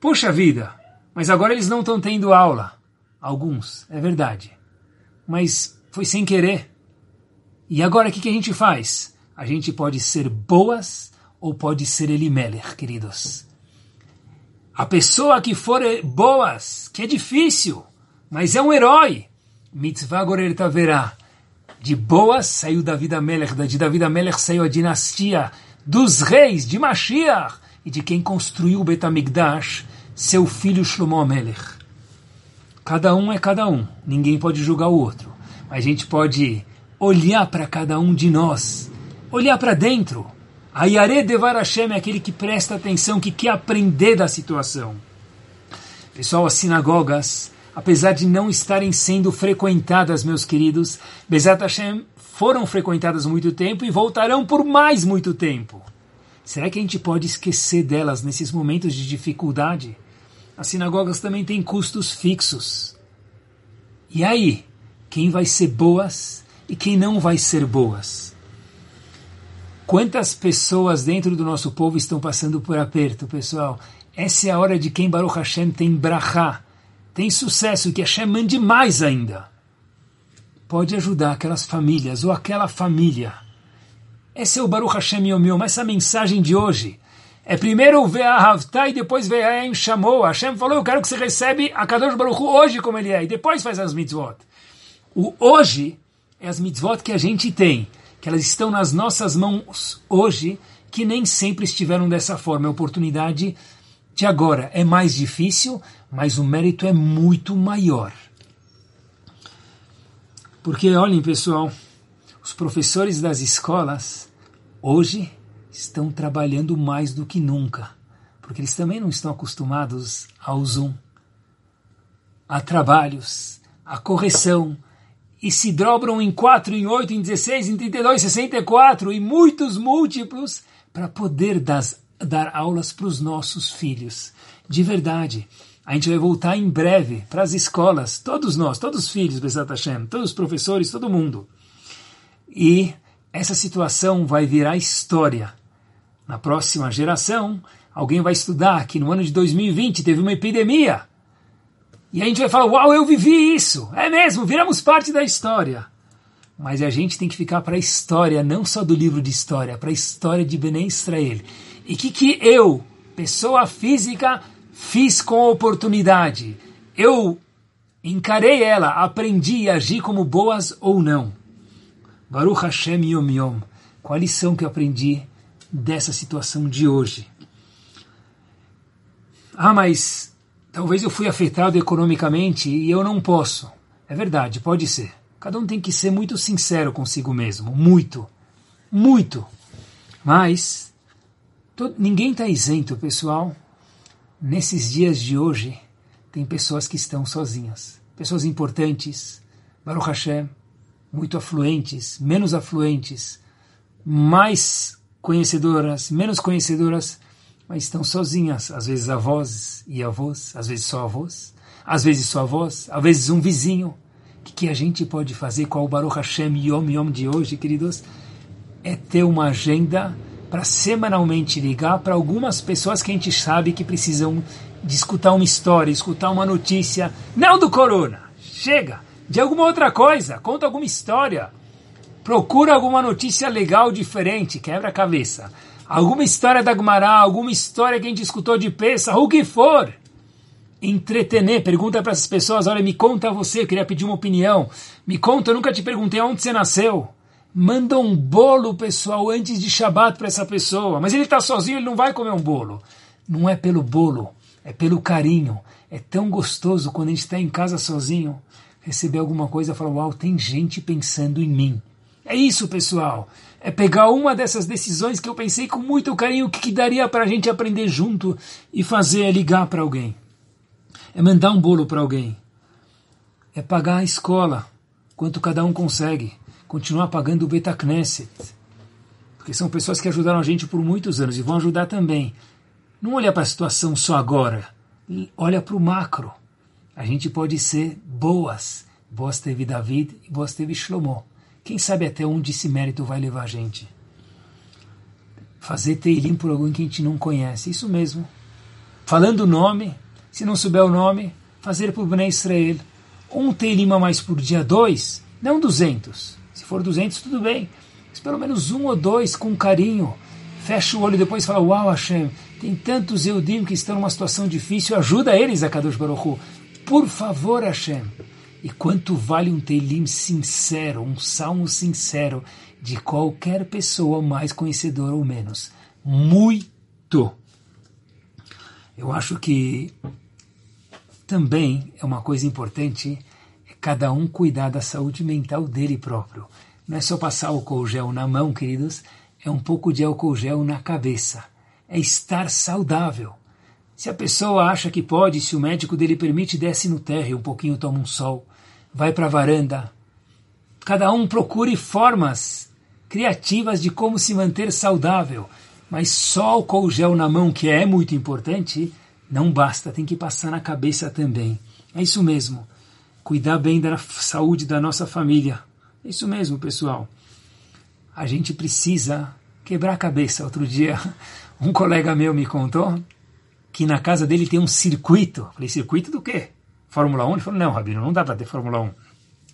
Poxa vida, mas agora eles não estão tendo aula. Alguns, é verdade. Mas foi sem querer. E agora o que, que a gente faz? A gente pode ser boas ou pode ser Elimelech, queridos. A pessoa que for boas, que é difícil, mas é um herói. Mitzvah Gorer Taverá. De boas saiu David Amelech, de David Amelech saiu a dinastia dos reis, de Mashiach, e de quem construiu o Betamigdash, seu filho Shlomo Amelech. Cada um é cada um, ninguém pode julgar o outro. Mas a gente pode olhar para cada um de nós, olhar para dentro. A Yare Devar Hashem é aquele que presta atenção, que quer aprender da situação. Pessoal, as sinagogas, apesar de não estarem sendo frequentadas, meus queridos, Bezat Hashem foram frequentadas muito tempo e voltarão por mais muito tempo. Será que a gente pode esquecer delas nesses momentos de dificuldade? As sinagogas também têm custos fixos. E aí, quem vai ser boas e quem não vai ser boas? Quantas pessoas dentro do nosso povo estão passando por aperto, pessoal? Essa é a hora de quem Baruch Hashem tem brachá, tem sucesso, que Hashem mande mais ainda. Pode ajudar aquelas famílias ou aquela família esse é o Baruch Hashem Yom Essa mensagem de hoje é primeiro o Ve'ahavta e depois Ve'ahem chamou. Hashem falou, eu quero que você recebe a Kadosh Baruch hoje como ele é. E depois faz as mitzvot. O hoje é as mitzvot que a gente tem. Que elas estão nas nossas mãos hoje, que nem sempre estiveram dessa forma. A oportunidade de agora é mais difícil, mas o mérito é muito maior. Porque, olhem, pessoal, os professores das escolas hoje estão trabalhando mais do que nunca, porque eles também não estão acostumados ao Zoom, a trabalhos, a correção, e se dobram em 4, em 8, em 16, em 32, 64 e muitos múltiplos para poder das, dar aulas para os nossos filhos. De verdade, a gente vai voltar em breve para as escolas, todos nós, todos os filhos, Bezat Hashem, todos os professores, todo mundo. E essa situação vai virar história. Na próxima geração, alguém vai estudar que no ano de 2020 teve uma epidemia. E a gente vai falar: Uau, eu vivi isso! É mesmo, viramos parte da história. Mas a gente tem que ficar para a história, não só do livro de história, para a história de Bené Israel. E o que, que eu, pessoa física, fiz com a oportunidade? Eu encarei ela, aprendi e agi como boas ou não. Baruch Hashem Yom Yom. Qual a lição que eu aprendi dessa situação de hoje? Ah, mas talvez eu fui afetado economicamente e eu não posso. É verdade, pode ser. Cada um tem que ser muito sincero consigo mesmo. Muito. Muito. Mas todo, ninguém está isento, pessoal. Nesses dias de hoje, tem pessoas que estão sozinhas. Pessoas importantes. Baruch Hashem muito afluentes, menos afluentes, mais conhecedoras, menos conhecedoras, mas estão sozinhas, às vezes avós e avós, às vezes só avós, às vezes só avós, às vezes um vizinho. O que, que a gente pode fazer com o Baruch Hashem Yom Yom de hoje, queridos? É ter uma agenda para semanalmente ligar para algumas pessoas que a gente sabe que precisam de escutar uma história, escutar uma notícia, não do corona. Chega! de alguma outra coisa, conta alguma história, procura alguma notícia legal, diferente, quebra a cabeça. Alguma história da Gumará, alguma história que a gente escutou de peça, o que for. Entretener, pergunta para essas pessoas, olha, me conta você, eu queria pedir uma opinião. Me conta, eu nunca te perguntei onde você nasceu. Manda um bolo, pessoal, antes de Shabat para essa pessoa. Mas ele está sozinho, ele não vai comer um bolo. Não é pelo bolo, é pelo carinho. É tão gostoso quando a gente está em casa sozinho receber alguma coisa e falar: Uau, tem gente pensando em mim. É isso, pessoal. É pegar uma dessas decisões que eu pensei com muito carinho, que, que daria para a gente aprender junto e fazer é ligar para alguém. É mandar um bolo para alguém. É pagar a escola, quanto cada um consegue. Continuar pagando o Betacneset. Porque são pessoas que ajudaram a gente por muitos anos e vão ajudar também. Não olha para a situação só agora. Olha para o macro a gente pode ser boas. Boas teve David e boas teve Shlomo. Quem sabe até onde esse mérito vai levar a gente? Fazer teilim por alguém que a gente não conhece. Isso mesmo. Falando o nome, se não souber o nome, fazer por Bnei Israel. Um teilim a mais por dia, dois, não duzentos. Se for duzentos, tudo bem. Mas pelo menos um ou dois com carinho. Fecha o olho e depois fala, uau Hashem, tem tantos Eudim que estão numa situação difícil, ajuda eles a Kadosh Baruch Hu. Por favor, Hashem. E quanto vale um Teilim sincero, um salmo sincero de qualquer pessoa, mais conhecedora ou menos? Muito. Eu acho que também é uma coisa importante é cada um cuidar da saúde mental dele próprio. Não é só passar álcool gel na mão, queridos, é um pouco de álcool gel na cabeça. É estar saudável. Se a pessoa acha que pode, se o médico dele permite, desce no térreo um pouquinho, toma um sol, vai para a varanda. Cada um procure formas criativas de como se manter saudável. Mas só álcool gel na mão, que é muito importante, não basta, tem que passar na cabeça também. É isso mesmo. Cuidar bem da saúde da nossa família. É isso mesmo, pessoal. A gente precisa quebrar a cabeça. Outro dia, um colega meu me contou que na casa dele tem um circuito. falei, circuito do quê? Fórmula 1? Ele falou, não, Rabino, não dá para ter Fórmula 1.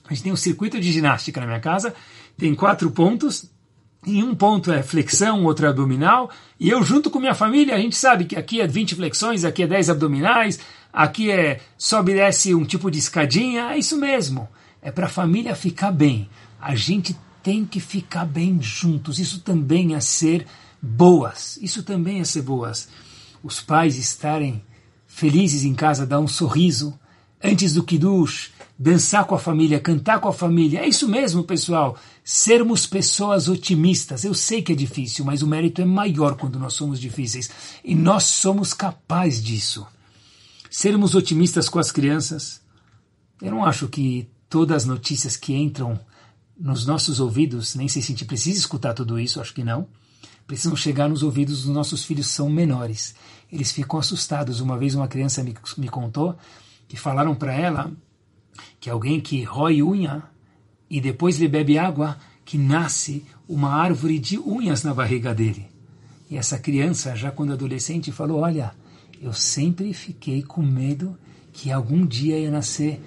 A gente tem um circuito de ginástica na minha casa, tem quatro pontos, em um ponto é flexão, outro é abdominal, e eu junto com minha família, a gente sabe que aqui é 20 flexões, aqui é 10 abdominais, aqui é sobe e desce um tipo de escadinha, é isso mesmo. É para a família ficar bem. A gente tem que ficar bem juntos. Isso também é ser boas. Isso também é ser boas. Os pais estarem felizes em casa, dar um sorriso antes do Kiddush, dançar com a família, cantar com a família. É isso mesmo, pessoal. Sermos pessoas otimistas. Eu sei que é difícil, mas o mérito é maior quando nós somos difíceis. E nós somos capazes disso. Sermos otimistas com as crianças. Eu não acho que todas as notícias que entram nos nossos ouvidos, nem sei se a gente precisa escutar tudo isso, acho que não, precisam chegar nos ouvidos dos nossos filhos são menores. Eles ficam assustados. Uma vez uma criança me, me contou que falaram para ela que alguém que rói unha e depois lhe bebe água, que nasce uma árvore de unhas na barriga dele. E essa criança, já quando adolescente, falou: Olha, eu sempre fiquei com medo que algum dia ia nascer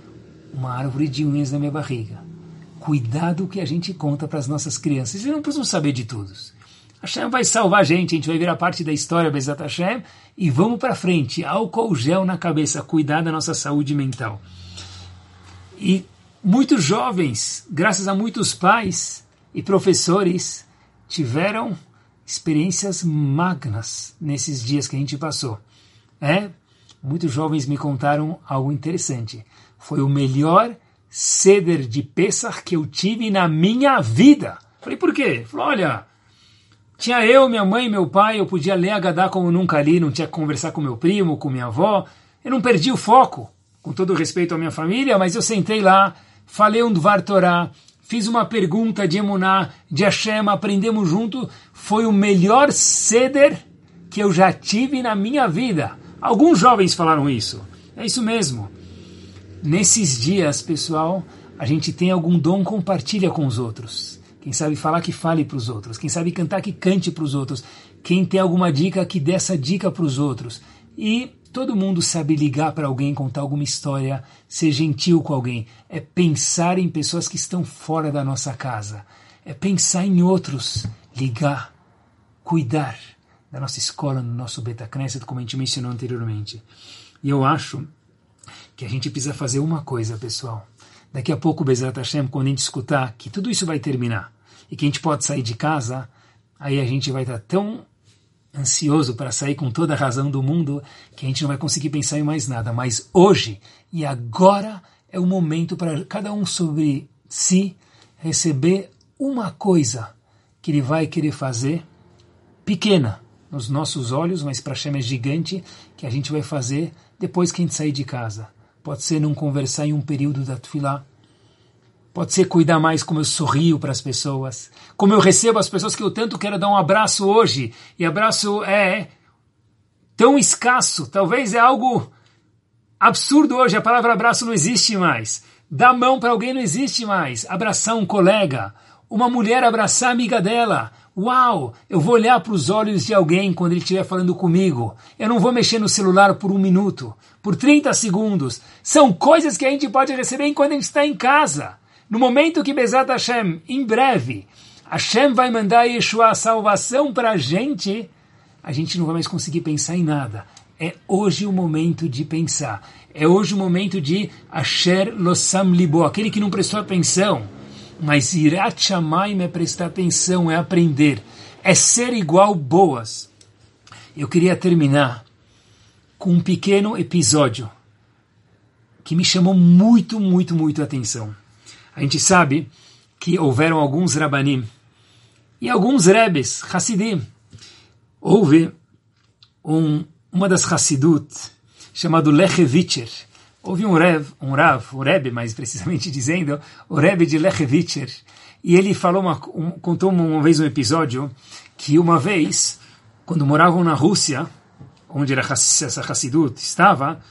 uma árvore de unhas na minha barriga. Cuidado que a gente conta para as nossas crianças. Eles não precisam saber de todos. Hashem vai salvar a gente, a gente vai virar parte da história, Bezat Hashem, e vamos para frente. Álcool gel na cabeça, cuidar da nossa saúde mental. E muitos jovens, graças a muitos pais e professores, tiveram experiências magnas nesses dias que a gente passou. É, muitos jovens me contaram algo interessante. Foi o melhor ceder de Pesach que eu tive na minha vida. Falei, por quê? Falei, olha, tinha eu, minha mãe, meu pai, eu podia ler Agadá como nunca li, não tinha que conversar com meu primo, com minha avó. Eu não perdi o foco com todo respeito à minha família, mas eu sentei lá, falei um Dvar Torah, fiz uma pergunta de Emuná, de Hashem, aprendemos junto, foi o melhor ceder que eu já tive na minha vida. Alguns jovens falaram isso. É isso mesmo. Nesses dias, pessoal, a gente tem algum dom, compartilha com os outros. Quem sabe falar, que fale para os outros. Quem sabe cantar, que cante para os outros. Quem tem alguma dica, que dê essa dica para os outros. E Todo mundo sabe ligar para alguém, contar alguma história, ser gentil com alguém. É pensar em pessoas que estão fora da nossa casa. É pensar em outros, ligar, cuidar da nossa escola, no nosso Beta como a gente mencionou anteriormente. E eu acho que a gente precisa fazer uma coisa, pessoal. Daqui a pouco, Bezerra Hashem, quando a gente escutar que tudo isso vai terminar e que a gente pode sair de casa, aí a gente vai estar tão ansioso para sair com toda a razão do mundo que a gente não vai conseguir pensar em mais nada. Mas hoje e agora é o momento para cada um sobre si receber uma coisa que ele vai querer fazer, pequena nos nossos olhos, mas para Hashem é gigante, que a gente vai fazer depois que a gente sair de casa. Pode ser não conversar em um período da Tfilah, Pode ser cuidar mais como eu sorrio para as pessoas, como eu recebo as pessoas que eu tanto quero dar um abraço hoje. E abraço é tão escasso, talvez é algo absurdo hoje. A palavra abraço não existe mais. Dar mão para alguém não existe mais. Abraçar um colega, uma mulher abraçar a amiga dela. Uau! Eu vou olhar para os olhos de alguém quando ele estiver falando comigo. Eu não vou mexer no celular por um minuto, por 30 segundos. São coisas que a gente pode receber enquanto a gente está em casa. No momento que Bezat Hashem, em breve, Hashem vai mandar Yeshua a salvação para a gente, a gente não vai mais conseguir pensar em nada. É hoje o momento de pensar. É hoje o momento de Asher Losam Libo, aquele que não prestou atenção. Mas Irat Shamayim é prestar atenção, é aprender, é ser igual boas. Eu queria terminar com um pequeno episódio que me chamou muito, muito, muito a atenção. A gente sabe que houveram alguns Rabanim e alguns Rebes, Hassidim. Houve um, uma das Hassidut, chamado Lechevitcher. Houve um Rev, um Rav, o Rebbe, mais precisamente dizendo, o Rebbe de Lechevitcher, e ele falou uma, um, contou uma vez um episódio que uma vez, quando moravam na Rússia, onde era essa Hassidut estava,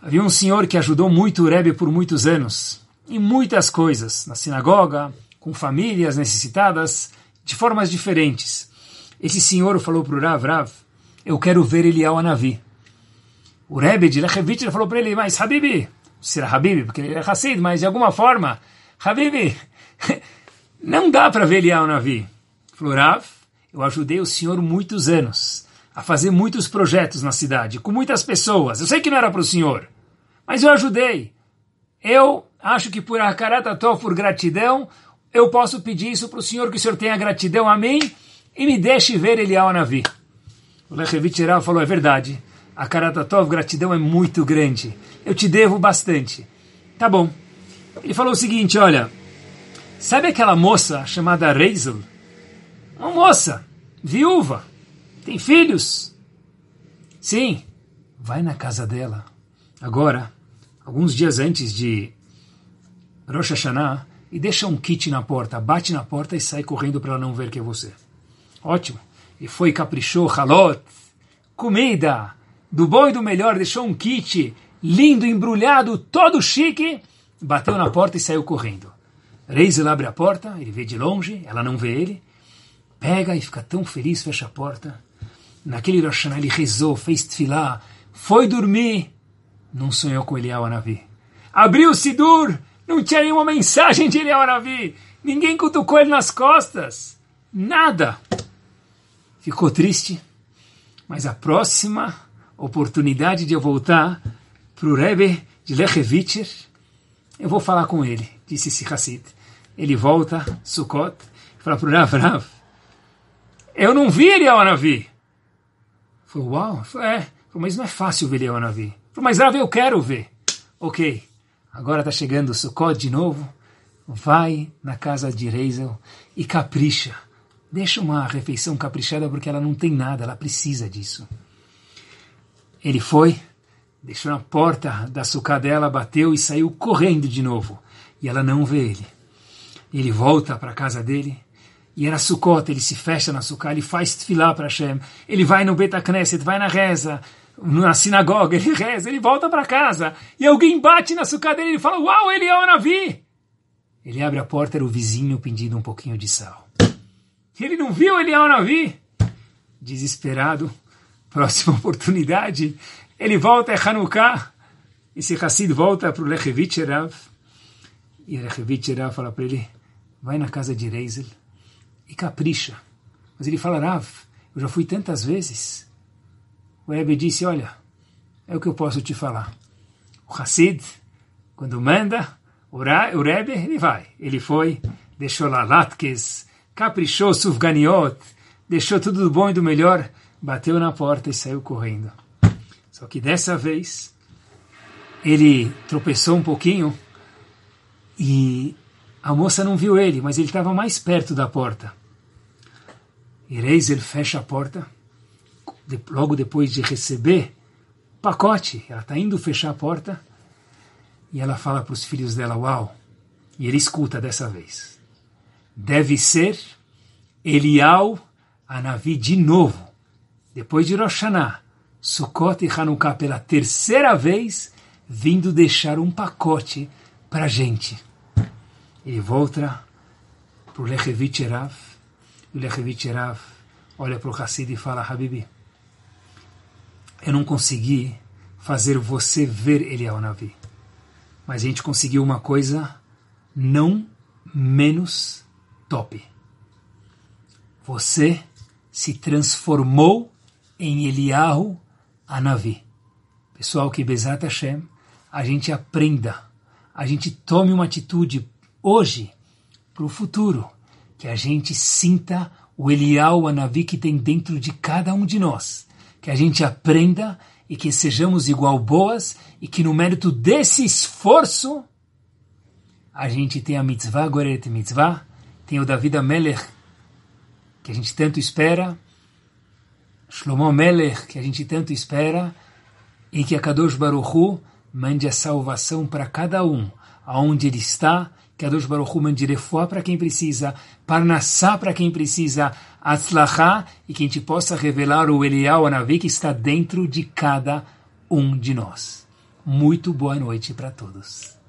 havia um senhor que ajudou muito o Rebbe por muitos anos, em muitas coisas, na sinagoga, com famílias necessitadas, de formas diferentes. Esse senhor falou para o Rav, Rav, eu quero ver Eliyahu Anavi. O Rebbe de Lechevitch falou para ele, mas Habibi, será Habibi, porque ele é Hassid, mas de alguma forma, Habibi, não dá para ver Eliyahu Anavi. Falou, Rav, eu ajudei o senhor muitos anos a fazer muitos projetos na cidade, com muitas pessoas. Eu sei que não era para o senhor, mas eu ajudei. Eu acho que por Akaratató, por gratidão, eu posso pedir isso para o senhor, que o senhor tenha gratidão a mim e me deixe ver Eliyahu Navi. O Lechevit falou, é verdade, a Karatatov, gratidão é muito grande, eu te devo bastante. Tá bom. Ele falou o seguinte, olha, sabe aquela moça chamada Reisel? Uma moça, viúva, tem filhos? Sim, vai na casa dela. Agora, alguns dias antes de Rosh Hashanah, e deixa um kit na porta, bate na porta e sai correndo para ela não ver que é você. Ótimo. E foi caprichou, halot, comida, do bom e do melhor, deixou um kit lindo, embrulhado, todo chique, bateu na porta e saiu correndo. Reisel abre a porta, ele vê de longe, ela não vê ele, pega e fica tão feliz, fecha a porta. Naquele Rosh ele rezou, fez tefilá, foi dormir, não sonhou com Eliyahu Anavi. Abriu o Sidur, não tinha nenhuma mensagem de Eliyahu Anavi, ninguém cutucou ele nas costas, nada. Ficou triste, mas a próxima oportunidade de eu voltar para o Rebbe de Lechevitcher, eu vou falar com ele, disse esse Hassid. Ele volta, Sukkot, fala para o Rav, Rav, eu não vi Eliyahu Anavi. Falou, uau, falou, é. Mas não é fácil ver Eliyahu Anavi. Falou, mas Rav, eu quero ver. Ok, agora está chegando o Sukkot de novo. Vai na casa de Reisel e capricha. Deixa uma refeição caprichada porque ela não tem nada, ela precisa disso. Ele foi, deixou na porta da sucá dela, bateu e saiu correndo de novo. E ela não vê ele. Ele volta para a casa dele e era Sukkot, ele se fecha na sucá, ele faz tefilá para Hashem, ele vai no Betacneset, vai na reza, na sinagoga, ele reza, ele volta para casa, e alguém bate na sucá dele e fala, uau, ele é o Navi! Ele abre a porta, era o vizinho pedindo um pouquinho de sal. Ele não viu ele é o Navi? Desesperado, próxima oportunidade, ele volta, é Hanukkah, esse Hassid volta para o Lechevit Rav, e o Lechevit Rav fala para ele, vai na casa de Reisel, e capricha. Mas ele fala, Rav, eu já fui tantas vezes. O Rebbe disse, olha, é o que eu posso te falar. O Hassid, quando manda, o Rebbe, ele vai. Ele foi, deixou lá latkes, caprichou sufganiot, deixou tudo do bom e do melhor, bateu na porta e saiu correndo. Só que dessa vez, ele tropeçou um pouquinho e a moça não viu ele, mas ele estava mais perto da porta. E Reiser fecha a porta, logo depois de receber pacote. Ela está indo fechar a porta e ela fala para os filhos dela: Uau! E ele escuta dessa vez. Deve ser Elial Anavi de novo, depois de Rosh Hashanah, Sukkot e Hanukkah pela terceira vez, vindo deixar um pacote para a gente. Ele volta para o Lechevit Rav. O Lechevit Rav olha para o Hassid e fala, Habibi, eu não consegui fazer você ver Eliyahu Navi. Mas a gente conseguiu uma coisa não menos top. Você se transformou em Eliyahu Anavi. Pessoal, que Bezat Hashem, a gente aprenda, a gente tome uma atitude hoje para o futuro, que a gente sinta o Elial Anavi que tem dentro de cada um de nós, que a gente aprenda e que sejamos igual boas e que no mérito desse esforço a gente tem a mitzvah, Goreret Mitzvah, tem o David Amelech, que a gente tanto espera, Shlomo Melech, que a gente tanto espera, e que a Kadosh Baruch Hu mande a salvação para cada um, aonde ele está, Kadosh Baruch Hu mande refuá para quem precisa, Parnassá para quem precisa, Atzlachá, e que a gente possa revelar o Elial Anavi que está dentro de cada um de nós. Muito boa noite para todos.